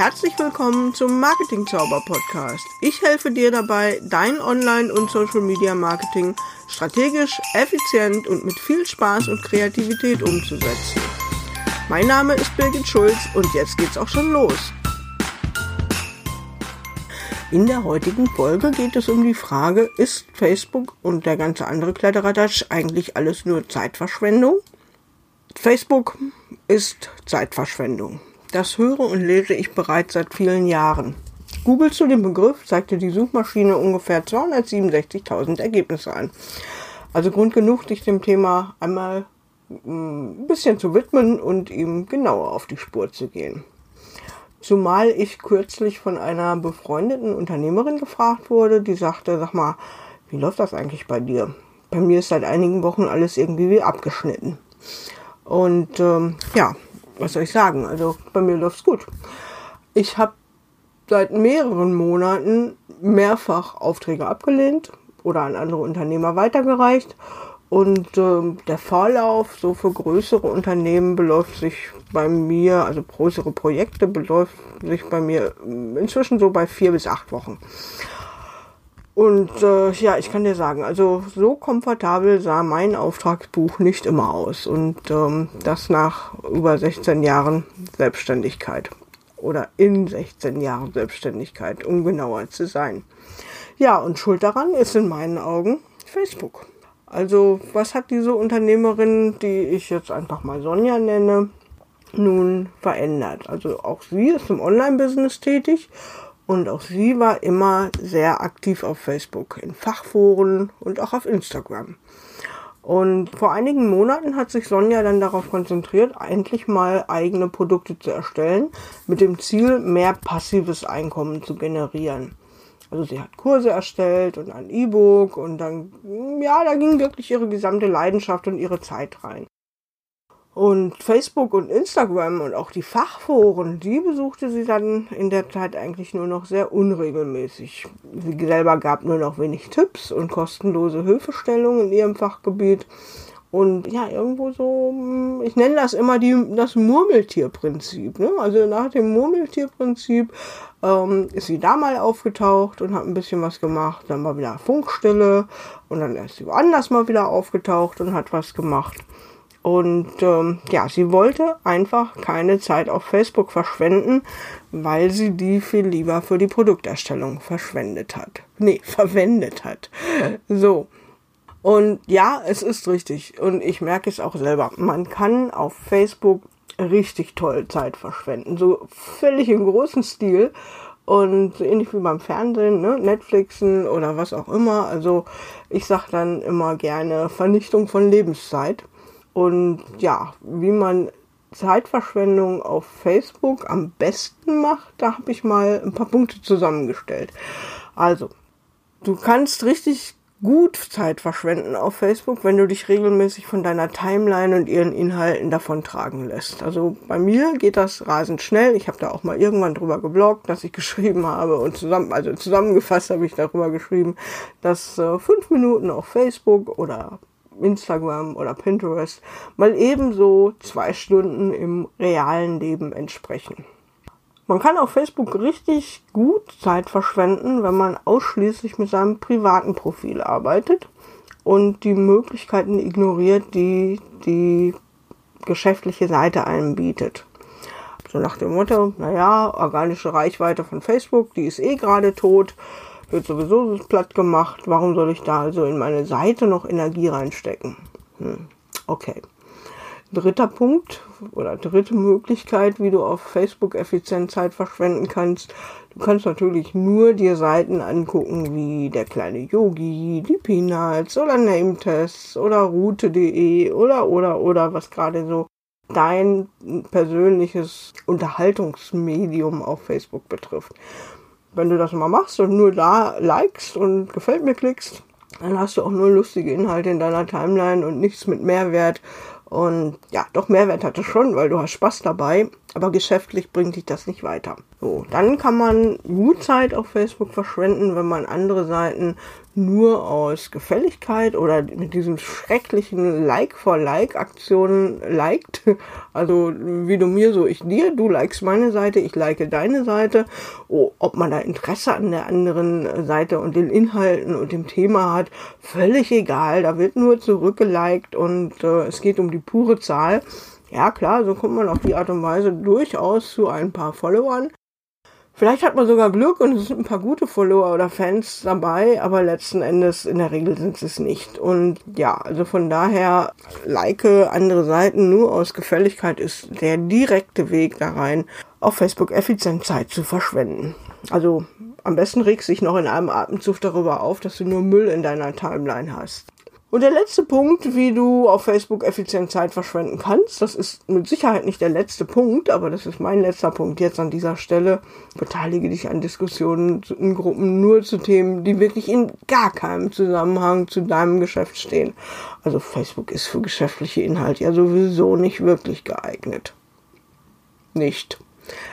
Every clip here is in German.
Herzlich willkommen zum Marketing Zauber Podcast. Ich helfe dir dabei, dein Online- und Social Media Marketing strategisch, effizient und mit viel Spaß und Kreativität umzusetzen. Mein Name ist Birgit Schulz und jetzt geht's auch schon los. In der heutigen Folge geht es um die Frage, ist Facebook und der ganze andere Kletteradatsch eigentlich alles nur Zeitverschwendung? Facebook ist Zeitverschwendung. Das höre und lese ich bereits seit vielen Jahren. Google zu dem Begriff zeigte die Suchmaschine ungefähr 267.000 Ergebnisse an. Also Grund genug, sich dem Thema einmal mm, ein bisschen zu widmen und ihm genauer auf die Spur zu gehen. Zumal ich kürzlich von einer befreundeten Unternehmerin gefragt wurde, die sagte, sag mal, wie läuft das eigentlich bei dir? Bei mir ist seit einigen Wochen alles irgendwie wie abgeschnitten. Und ähm, ja, was soll ich sagen? Also bei mir läuft's gut. Ich habe seit mehreren Monaten mehrfach Aufträge abgelehnt oder an andere Unternehmer weitergereicht und äh, der Vorlauf so für größere Unternehmen beläuft sich bei mir, also größere Projekte beläuft sich bei mir inzwischen so bei vier bis acht Wochen. Und äh, ja, ich kann dir sagen, also so komfortabel sah mein Auftragsbuch nicht immer aus. Und ähm, das nach über 16 Jahren Selbstständigkeit. Oder in 16 Jahren Selbstständigkeit, um genauer zu sein. Ja, und schuld daran ist in meinen Augen Facebook. Also, was hat diese Unternehmerin, die ich jetzt einfach mal Sonja nenne, nun verändert? Also, auch sie ist im Online-Business tätig und auch sie war immer sehr aktiv auf Facebook, in Fachforen und auch auf Instagram. Und vor einigen Monaten hat sich Sonja dann darauf konzentriert, endlich mal eigene Produkte zu erstellen, mit dem Ziel, mehr passives Einkommen zu generieren. Also sie hat Kurse erstellt und ein E-Book und dann, ja, da ging wirklich ihre gesamte Leidenschaft und ihre Zeit rein. Und Facebook und Instagram und auch die Fachforen, die besuchte sie dann in der Zeit eigentlich nur noch sehr unregelmäßig. Sie selber gab nur noch wenig Tipps und kostenlose Hilfestellungen in ihrem Fachgebiet. Und ja, irgendwo so, hm, ich nenne das immer die, das Murmeltierprinzip. Ne? Also nach dem Murmeltierprinzip ähm, ist sie da mal aufgetaucht und hat ein bisschen was gemacht. Dann war wieder Funkstille und dann ist sie woanders mal wieder aufgetaucht und hat was gemacht. Und ähm, ja, sie wollte einfach keine Zeit auf Facebook verschwenden, weil sie die viel lieber für die Produkterstellung verschwendet hat. Nee, verwendet hat. So. Und ja, es ist richtig. Und ich merke es auch selber. Man kann auf Facebook richtig toll Zeit verschwenden. So völlig im großen Stil. Und so ähnlich wie beim Fernsehen, ne? Netflixen oder was auch immer. Also ich sage dann immer gerne Vernichtung von Lebenszeit. Und ja, wie man Zeitverschwendung auf Facebook am besten macht, da habe ich mal ein paar Punkte zusammengestellt. Also, du kannst richtig gut Zeit verschwenden auf Facebook, wenn du dich regelmäßig von deiner Timeline und ihren Inhalten davontragen lässt. Also bei mir geht das rasend schnell. Ich habe da auch mal irgendwann drüber gebloggt, dass ich geschrieben habe und zusammen, also zusammengefasst habe ich darüber geschrieben, dass äh, fünf Minuten auf Facebook oder Instagram oder Pinterest mal ebenso zwei Stunden im realen Leben entsprechen. Man kann auf Facebook richtig gut Zeit verschwenden, wenn man ausschließlich mit seinem privaten Profil arbeitet und die Möglichkeiten ignoriert, die die geschäftliche Seite einem bietet. So nach dem Motto, naja, organische Reichweite von Facebook, die ist eh gerade tot, wird sowieso platt gemacht, warum soll ich da also in meine Seite noch Energie reinstecken? Hm, okay. Dritter Punkt oder dritte Möglichkeit, wie du auf Facebook effizient Zeit verschwenden kannst. Du kannst natürlich nur dir Seiten angucken wie der kleine Yogi, die Peanuts oder Nametests oder Route.de oder oder oder was gerade so dein persönliches Unterhaltungsmedium auf Facebook betrifft. Wenn du das mal machst und nur da likest und gefällt mir klickst, dann hast du auch nur lustige Inhalte in deiner Timeline und nichts mit Mehrwert und ja, doch Mehrwert hatte schon, weil du hast Spaß dabei, aber geschäftlich bringt dich das nicht weiter. So, dann kann man gut Zeit auf Facebook verschwenden, wenn man andere Seiten nur aus Gefälligkeit oder mit diesen schrecklichen Like-for-Like-Aktionen liked. Also wie du mir, so ich dir, du likest meine Seite, ich like deine Seite. Oh, ob man da Interesse an der anderen Seite und den Inhalten und dem Thema hat, völlig egal. Da wird nur zurückgeliked und äh, es geht um die pure Zahl. Ja klar, so kommt man auf die Art und Weise durchaus zu ein paar Followern. Vielleicht hat man sogar Glück und es sind ein paar gute Follower oder Fans dabei, aber letzten Endes in der Regel sind es nicht. Und ja, also von daher, like andere Seiten nur aus Gefälligkeit ist der direkte Weg da rein, auf Facebook effizient Zeit zu verschwenden. Also am besten regst dich noch in einem Atemzug darüber auf, dass du nur Müll in deiner Timeline hast. Und der letzte Punkt, wie du auf Facebook effizient Zeit verschwenden kannst, das ist mit Sicherheit nicht der letzte Punkt, aber das ist mein letzter Punkt jetzt an dieser Stelle. Beteilige dich an Diskussionen in Gruppen nur zu Themen, die wirklich in gar keinem Zusammenhang zu deinem Geschäft stehen. Also Facebook ist für geschäftliche Inhalte ja sowieso nicht wirklich geeignet. Nicht.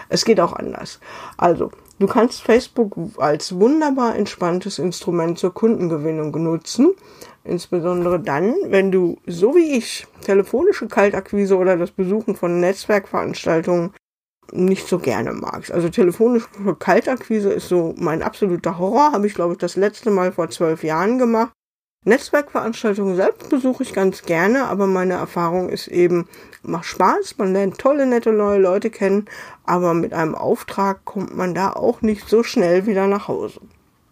Es geht auch anders. Also, Du kannst Facebook als wunderbar entspanntes Instrument zur Kundengewinnung nutzen. Insbesondere dann, wenn du, so wie ich, telefonische Kaltakquise oder das Besuchen von Netzwerkveranstaltungen nicht so gerne magst. Also telefonische Kaltakquise ist so mein absoluter Horror. Habe ich, glaube ich, das letzte Mal vor zwölf Jahren gemacht. Netzwerkveranstaltungen selbst besuche ich ganz gerne, aber meine Erfahrung ist eben, macht Spaß, man lernt tolle, nette neue Leute kennen, aber mit einem Auftrag kommt man da auch nicht so schnell wieder nach Hause.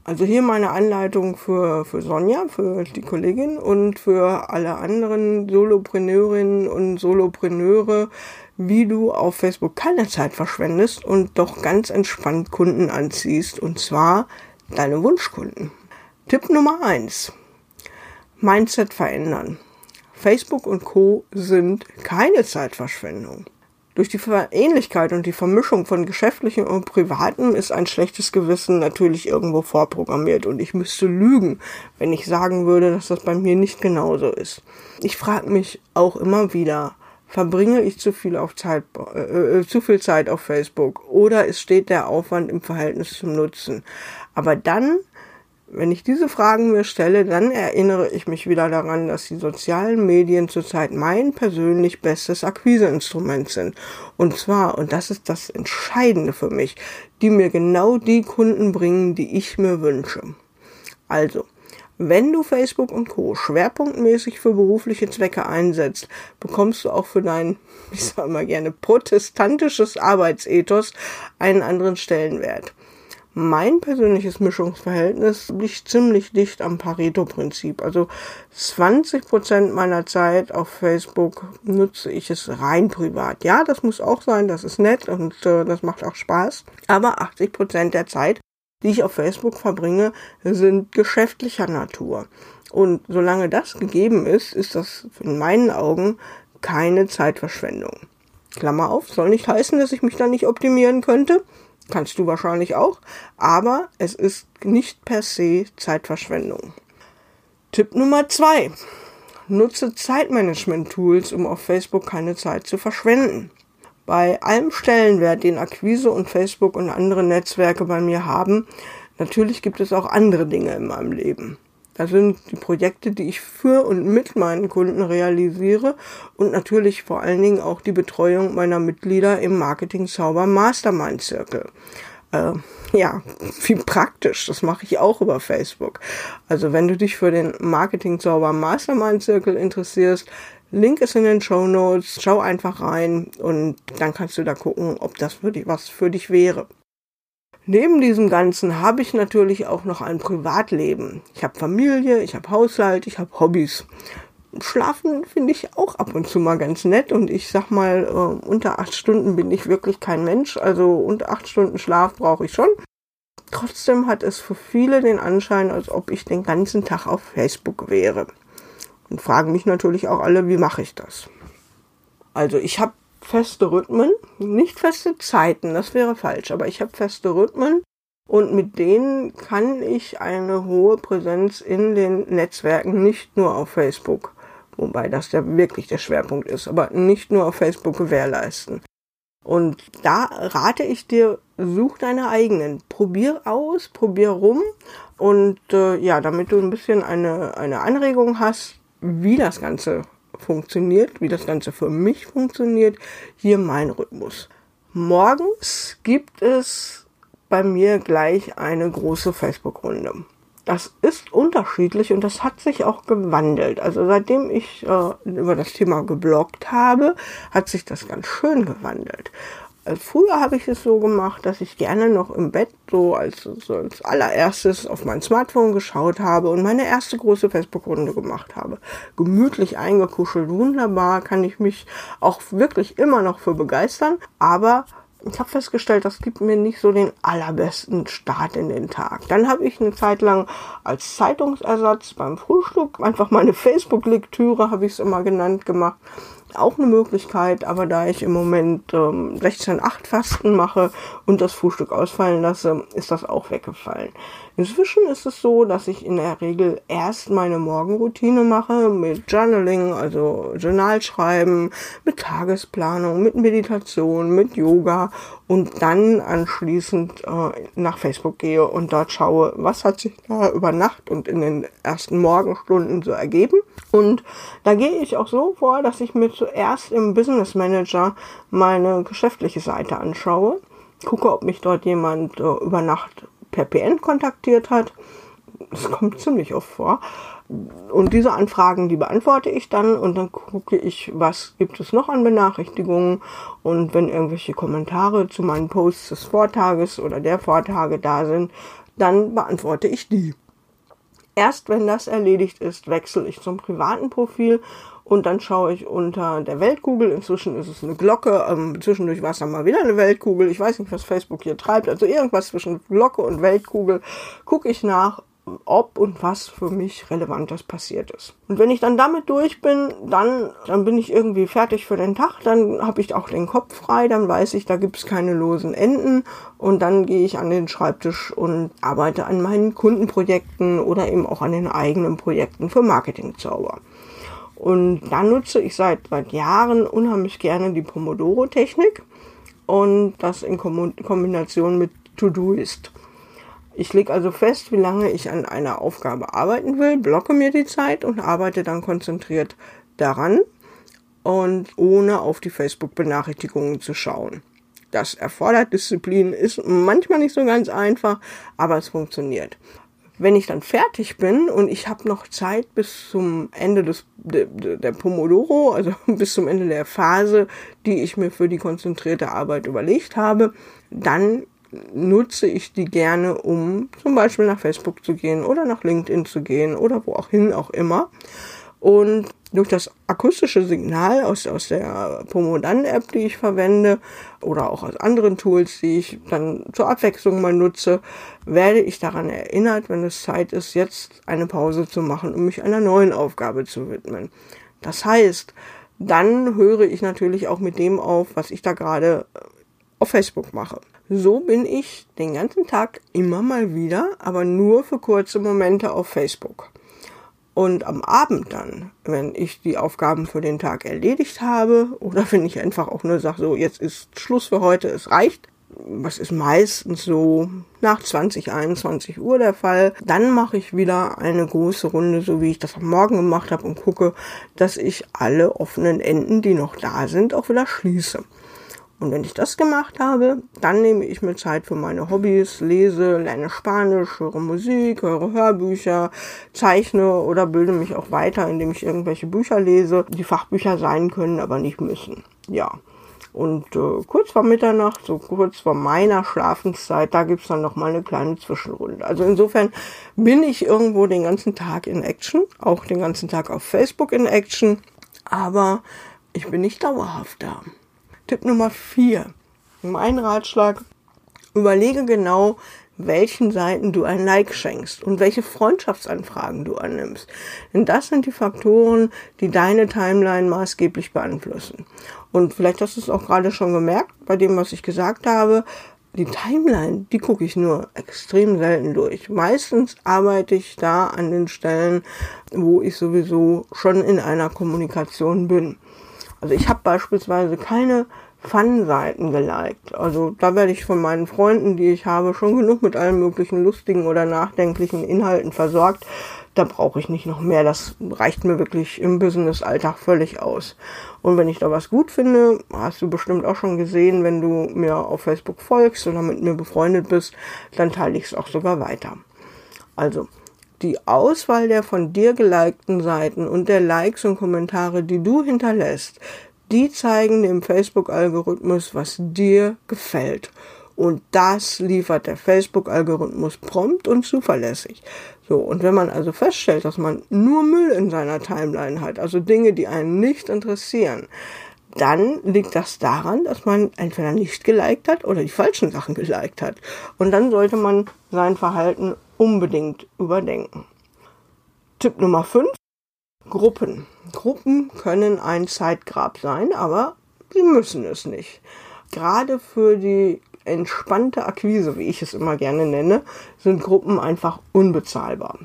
Also hier meine Anleitung für, für Sonja, für die Kollegin und für alle anderen Solopreneurinnen und Solopreneure, wie du auf Facebook keine Zeit verschwendest und doch ganz entspannt Kunden anziehst und zwar deine Wunschkunden. Tipp Nummer eins Mindset verändern. Facebook und Co sind keine Zeitverschwendung. Durch die Ähnlichkeit und die Vermischung von geschäftlichem und privatem ist ein schlechtes Gewissen natürlich irgendwo vorprogrammiert und ich müsste lügen, wenn ich sagen würde, dass das bei mir nicht genauso ist. Ich frage mich auch immer wieder, verbringe ich zu viel auf Zeit, äh, äh, zu viel Zeit auf Facebook oder es steht der Aufwand im Verhältnis zum Nutzen. Aber dann wenn ich diese Fragen mir stelle, dann erinnere ich mich wieder daran, dass die sozialen Medien zurzeit mein persönlich bestes Akquiseinstrument sind. Und zwar, und das ist das Entscheidende für mich, die mir genau die Kunden bringen, die ich mir wünsche. Also, wenn du Facebook und Co. schwerpunktmäßig für berufliche Zwecke einsetzt, bekommst du auch für dein, ich sage mal gerne, protestantisches Arbeitsethos einen anderen Stellenwert. Mein persönliches Mischungsverhältnis liegt ziemlich dicht am Pareto-Prinzip. Also 20 Prozent meiner Zeit auf Facebook nutze ich es rein privat. Ja, das muss auch sein, das ist nett und äh, das macht auch Spaß. Aber 80 Prozent der Zeit, die ich auf Facebook verbringe, sind geschäftlicher Natur. Und solange das gegeben ist, ist das in meinen Augen keine Zeitverschwendung. Klammer auf, soll nicht heißen, dass ich mich da nicht optimieren könnte. Kannst du wahrscheinlich auch. Aber es ist nicht per se Zeitverschwendung. Tipp Nummer zwei. Nutze Zeitmanagement-Tools, um auf Facebook keine Zeit zu verschwenden. Bei allem Stellenwert, den Akquise und Facebook und andere Netzwerke bei mir haben, natürlich gibt es auch andere Dinge in meinem Leben. Das sind die Projekte, die ich für und mit meinen Kunden realisiere und natürlich vor allen Dingen auch die Betreuung meiner Mitglieder im Marketing Zauber Mastermind Circle. Äh, ja, wie praktisch. Das mache ich auch über Facebook. Also wenn du dich für den Marketing Zauber Mastermind Circle interessierst, Link ist in den Show Notes. Schau einfach rein und dann kannst du da gucken, ob das für dich was für dich wäre. Neben diesem Ganzen habe ich natürlich auch noch ein Privatleben. Ich habe Familie, ich habe Haushalt, ich habe Hobbys. Schlafen finde ich auch ab und zu mal ganz nett und ich sag mal, äh, unter acht Stunden bin ich wirklich kein Mensch. Also unter acht Stunden Schlaf brauche ich schon. Trotzdem hat es für viele den Anschein, als ob ich den ganzen Tag auf Facebook wäre. Und fragen mich natürlich auch alle, wie mache ich das? Also ich habe feste Rhythmen, nicht feste Zeiten, das wäre falsch, aber ich habe feste Rhythmen und mit denen kann ich eine hohe Präsenz in den Netzwerken, nicht nur auf Facebook, wobei das ja wirklich der Schwerpunkt ist, aber nicht nur auf Facebook gewährleisten. Und da rate ich dir, such deine eigenen. Probier aus, probier rum, Und äh, ja, damit du ein bisschen eine, eine Anregung hast, wie das Ganze funktioniert, wie das Ganze für mich funktioniert, hier mein Rhythmus. Morgens gibt es bei mir gleich eine große Facebook-Runde. Das ist unterschiedlich und das hat sich auch gewandelt. Also seitdem ich äh, über das Thema gebloggt habe, hat sich das ganz schön gewandelt. Also früher habe ich es so gemacht, dass ich gerne noch im Bett so als, so als allererstes auf mein Smartphone geschaut habe und meine erste große Facebook-Runde gemacht habe. Gemütlich eingekuschelt, wunderbar, kann ich mich auch wirklich immer noch für begeistern. Aber ich habe festgestellt, das gibt mir nicht so den allerbesten Start in den Tag. Dann habe ich eine Zeit lang als Zeitungsersatz beim Frühstück einfach meine Facebook-Lektüre, habe ich es immer genannt, gemacht auch eine Möglichkeit, aber da ich im Moment ähm, 16-8 Fasten mache und das Frühstück ausfallen lasse, ist das auch weggefallen. Inzwischen ist es so, dass ich in der Regel erst meine Morgenroutine mache mit Journaling, also Journalschreiben, mit Tagesplanung, mit Meditation, mit Yoga und dann anschließend äh, nach Facebook gehe und dort schaue, was hat sich da über Nacht und in den ersten Morgenstunden so ergeben. Und da gehe ich auch so vor, dass ich mir zuerst im Business Manager meine geschäftliche Seite anschaue, gucke, ob mich dort jemand äh, über Nacht per PN kontaktiert hat. Das kommt ziemlich oft vor. Und diese Anfragen, die beantworte ich dann und dann gucke ich, was gibt es noch an Benachrichtigungen und wenn irgendwelche Kommentare zu meinen Posts des Vortages oder der Vortage da sind, dann beantworte ich die. Erst wenn das erledigt ist, wechsle ich zum privaten Profil und dann schaue ich unter der Weltkugel. Inzwischen ist es eine Glocke. Ähm, zwischendurch war es dann mal wieder eine Weltkugel. Ich weiß nicht, was Facebook hier treibt. Also irgendwas zwischen Glocke und Weltkugel gucke ich nach, ob und was für mich Relevantes passiert ist. Und wenn ich dann damit durch bin, dann, dann bin ich irgendwie fertig für den Tag, dann habe ich auch den Kopf frei, dann weiß ich, da gibt es keine losen Enden und dann gehe ich an den Schreibtisch und arbeite an meinen Kundenprojekten oder eben auch an den eigenen Projekten für Marketingzauber. Und da nutze ich seit, seit Jahren unheimlich gerne die Pomodoro-Technik und das in Kombination mit To-Do-Ist. Ich lege also fest, wie lange ich an einer Aufgabe arbeiten will, blocke mir die Zeit und arbeite dann konzentriert daran und ohne auf die Facebook-Benachrichtigungen zu schauen. Das erfordert Disziplin, ist manchmal nicht so ganz einfach, aber es funktioniert wenn ich dann fertig bin und ich habe noch Zeit bis zum Ende des der, der Pomodoro, also bis zum Ende der Phase, die ich mir für die konzentrierte Arbeit überlegt habe, dann nutze ich die gerne, um zum Beispiel nach Facebook zu gehen oder nach LinkedIn zu gehen oder wo auch hin auch immer. Und durch das akustische Signal aus, aus der Pomodan-App, die ich verwende, oder auch aus anderen Tools, die ich dann zur Abwechslung mal nutze, werde ich daran erinnert, wenn es Zeit ist, jetzt eine Pause zu machen, um mich einer neuen Aufgabe zu widmen. Das heißt, dann höre ich natürlich auch mit dem auf, was ich da gerade auf Facebook mache. So bin ich den ganzen Tag immer mal wieder, aber nur für kurze Momente auf Facebook. Und am Abend dann, wenn ich die Aufgaben für den Tag erledigt habe oder wenn ich einfach auch nur sage, so jetzt ist Schluss für heute, es reicht, was ist meistens so nach 20, 21 Uhr der Fall, dann mache ich wieder eine große Runde, so wie ich das am Morgen gemacht habe und gucke, dass ich alle offenen Enden, die noch da sind, auch wieder schließe. Und wenn ich das gemacht habe, dann nehme ich mir Zeit für meine Hobbys, lese, lerne Spanisch, höre Musik, höre Hörbücher, zeichne oder bilde mich auch weiter, indem ich irgendwelche Bücher lese, die Fachbücher sein können, aber nicht müssen. Ja. Und äh, kurz vor Mitternacht, so kurz vor meiner Schlafenszeit, da gibt's dann noch mal eine kleine Zwischenrunde. Also insofern bin ich irgendwo den ganzen Tag in Action, auch den ganzen Tag auf Facebook in Action, aber ich bin nicht dauerhaft da. Tipp Nummer 4. Mein Ratschlag, überlege genau, welchen Seiten du ein Like schenkst und welche Freundschaftsanfragen du annimmst. Denn das sind die Faktoren, die deine Timeline maßgeblich beeinflussen. Und vielleicht hast du es auch gerade schon gemerkt bei dem, was ich gesagt habe. Die Timeline, die gucke ich nur extrem selten durch. Meistens arbeite ich da an den Stellen, wo ich sowieso schon in einer Kommunikation bin. Also ich habe beispielsweise keine Fun-Seiten geliked. Also da werde ich von meinen Freunden, die ich habe, schon genug mit allen möglichen lustigen oder nachdenklichen Inhalten versorgt. Da brauche ich nicht noch mehr. Das reicht mir wirklich im Business-Alltag völlig aus. Und wenn ich da was gut finde, hast du bestimmt auch schon gesehen, wenn du mir auf Facebook folgst oder mit mir befreundet bist, dann teile ich es auch sogar weiter. Also, die Auswahl der von dir gelikten Seiten und der Likes und Kommentare, die du hinterlässt, die zeigen dem Facebook-Algorithmus, was dir gefällt. Und das liefert der Facebook-Algorithmus prompt und zuverlässig. So, und wenn man also feststellt, dass man nur Müll in seiner Timeline hat, also Dinge, die einen nicht interessieren, dann liegt das daran, dass man entweder nicht geliked hat oder die falschen Sachen geliked hat. Und dann sollte man sein Verhalten unbedingt überdenken. Tipp Nummer 5. Gruppen. Gruppen können ein Zeitgrab sein, aber sie müssen es nicht. Gerade für die entspannte Akquise, wie ich es immer gerne nenne, sind Gruppen einfach unbezahlbar.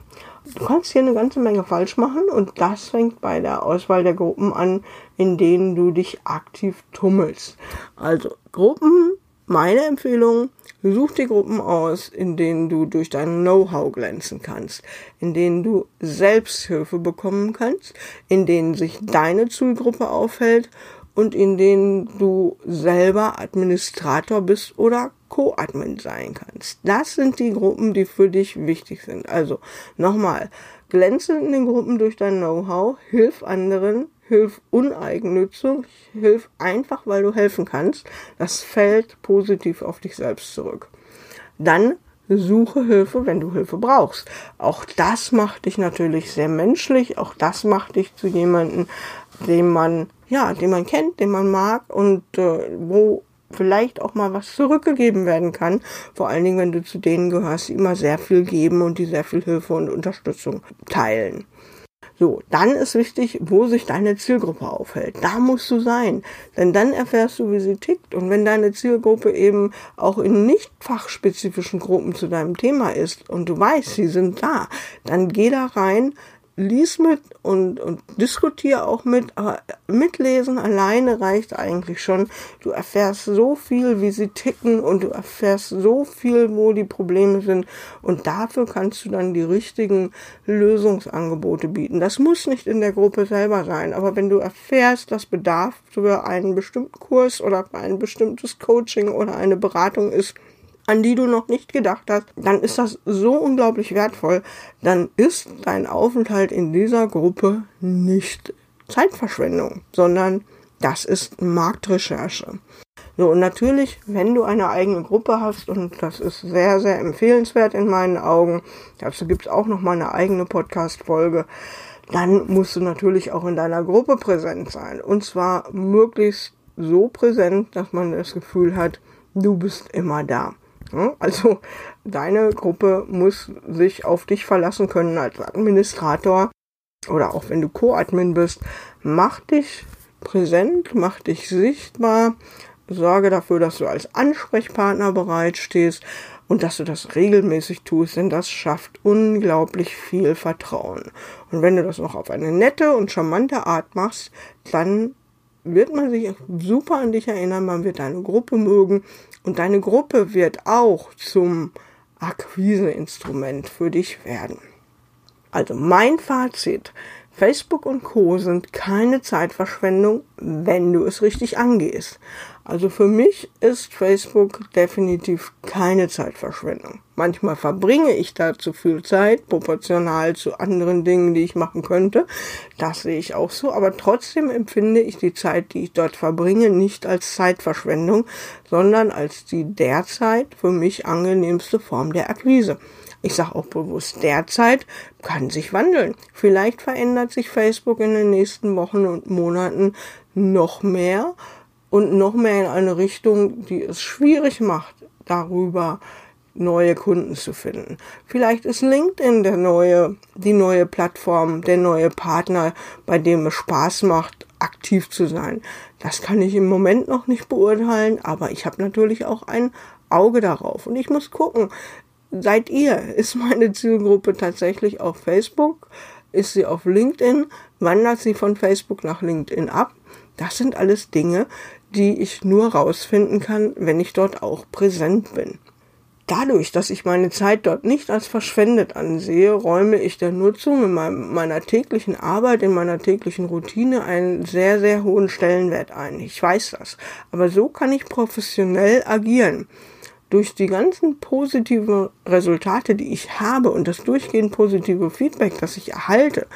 Du kannst hier eine ganze Menge falsch machen und das fängt bei der Auswahl der Gruppen an, in denen du dich aktiv tummelst. Also Gruppen, meine Empfehlung, Such die Gruppen aus, in denen du durch dein Know-how glänzen kannst, in denen du Selbsthilfe bekommen kannst, in denen sich deine Zielgruppe aufhält und in denen du selber Administrator bist oder Co-Admin sein kannst. Das sind die Gruppen, die für dich wichtig sind. Also nochmal, glänze in den Gruppen durch dein Know-how, hilf anderen, hilf uneigennützig, hilf einfach, weil du helfen kannst. Das fällt positiv auf dich selbst zurück. Dann suche Hilfe, wenn du Hilfe brauchst. Auch das macht dich natürlich sehr menschlich. Auch das macht dich zu jemandem, den man, ja, den man kennt, den man mag und äh, wo vielleicht auch mal was zurückgegeben werden kann. Vor allen Dingen, wenn du zu denen gehörst, die immer sehr viel geben und die sehr viel Hilfe und Unterstützung teilen. So, dann ist wichtig, wo sich deine Zielgruppe aufhält. Da musst du sein. Denn dann erfährst du, wie sie tickt. Und wenn deine Zielgruppe eben auch in nicht fachspezifischen Gruppen zu deinem Thema ist und du weißt, sie sind da, dann geh da rein, lies mit und, und diskutiere auch mit, aber mitlesen alleine reicht eigentlich schon. Du erfährst so viel, wie sie ticken und du erfährst so viel, wo die Probleme sind und dafür kannst du dann die richtigen Lösungsangebote bieten. Das muss nicht in der Gruppe selber sein, aber wenn du erfährst, dass Bedarf für einen bestimmten Kurs oder ein bestimmtes Coaching oder eine Beratung ist, an die du noch nicht gedacht hast, dann ist das so unglaublich wertvoll. Dann ist dein Aufenthalt in dieser Gruppe nicht Zeitverschwendung, sondern das ist Marktrecherche. So, und natürlich, wenn du eine eigene Gruppe hast, und das ist sehr, sehr empfehlenswert in meinen Augen, dazu gibt es auch noch mal eine eigene Podcast-Folge, dann musst du natürlich auch in deiner Gruppe präsent sein. Und zwar möglichst so präsent, dass man das Gefühl hat, du bist immer da. Also deine Gruppe muss sich auf dich verlassen können als Administrator oder auch wenn du Co-Admin bist. Mach dich präsent, mach dich sichtbar, sorge dafür, dass du als Ansprechpartner bereitstehst und dass du das regelmäßig tust, denn das schafft unglaublich viel Vertrauen. Und wenn du das noch auf eine nette und charmante Art machst, dann wird man sich super an dich erinnern, man wird deine Gruppe mögen und deine Gruppe wird auch zum Akquiseinstrument für dich werden. Also mein Fazit, Facebook und Co sind keine Zeitverschwendung, wenn du es richtig angehst. Also für mich ist Facebook definitiv keine Zeitverschwendung. Manchmal verbringe ich da zu viel Zeit, proportional zu anderen Dingen, die ich machen könnte. Das sehe ich auch so. Aber trotzdem empfinde ich die Zeit, die ich dort verbringe, nicht als Zeitverschwendung, sondern als die derzeit für mich angenehmste Form der Akquise. Ich sage auch bewusst, derzeit kann sich wandeln. Vielleicht verändert sich Facebook in den nächsten Wochen und Monaten noch mehr und noch mehr in eine Richtung, die es schwierig macht, darüber neue Kunden zu finden. Vielleicht ist LinkedIn der neue, die neue Plattform, der neue Partner, bei dem es Spaß macht, aktiv zu sein. Das kann ich im Moment noch nicht beurteilen, aber ich habe natürlich auch ein Auge darauf und ich muss gucken, seid ihr? Ist meine Zielgruppe tatsächlich auf Facebook? Ist sie auf LinkedIn? Wandert sie von Facebook nach LinkedIn ab? Das sind alles Dinge, die ich nur rausfinden kann, wenn ich dort auch präsent bin. Dadurch, dass ich meine Zeit dort nicht als verschwendet ansehe, räume ich der Nutzung in meiner täglichen Arbeit, in meiner täglichen Routine einen sehr, sehr hohen Stellenwert ein. Ich weiß das. Aber so kann ich professionell agieren. Durch die ganzen positiven Resultate, die ich habe und das durchgehend positive Feedback, das ich erhalte,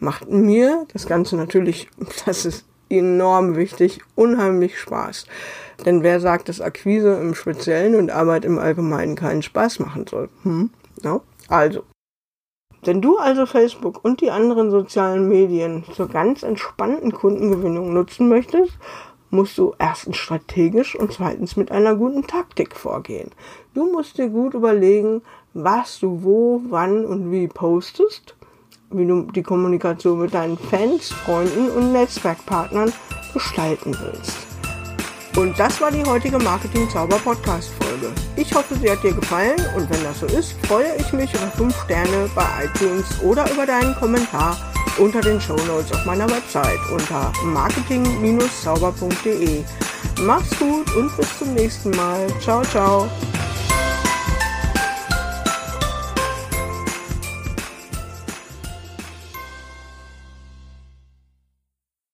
macht mir das Ganze natürlich, das ist enorm wichtig, unheimlich Spaß. Denn wer sagt, dass Akquise im Speziellen und Arbeit im Allgemeinen keinen Spaß machen soll? Hm? No? Also. Wenn du also Facebook und die anderen sozialen Medien zur ganz entspannten Kundengewinnung nutzen möchtest, musst du erstens strategisch und zweitens mit einer guten Taktik vorgehen. Du musst dir gut überlegen, was du wo, wann und wie postest, wie du die Kommunikation mit deinen Fans, Freunden und Netzwerkpartnern gestalten willst. Und das war die heutige Marketing-Zauber-Podcast-Folge. Ich hoffe, sie hat dir gefallen und wenn das so ist, freue ich mich über 5 Sterne bei iTunes oder über deinen Kommentar unter den Show Notes auf meiner Website unter marketing-zauber.de. Mach's gut und bis zum nächsten Mal. Ciao, ciao.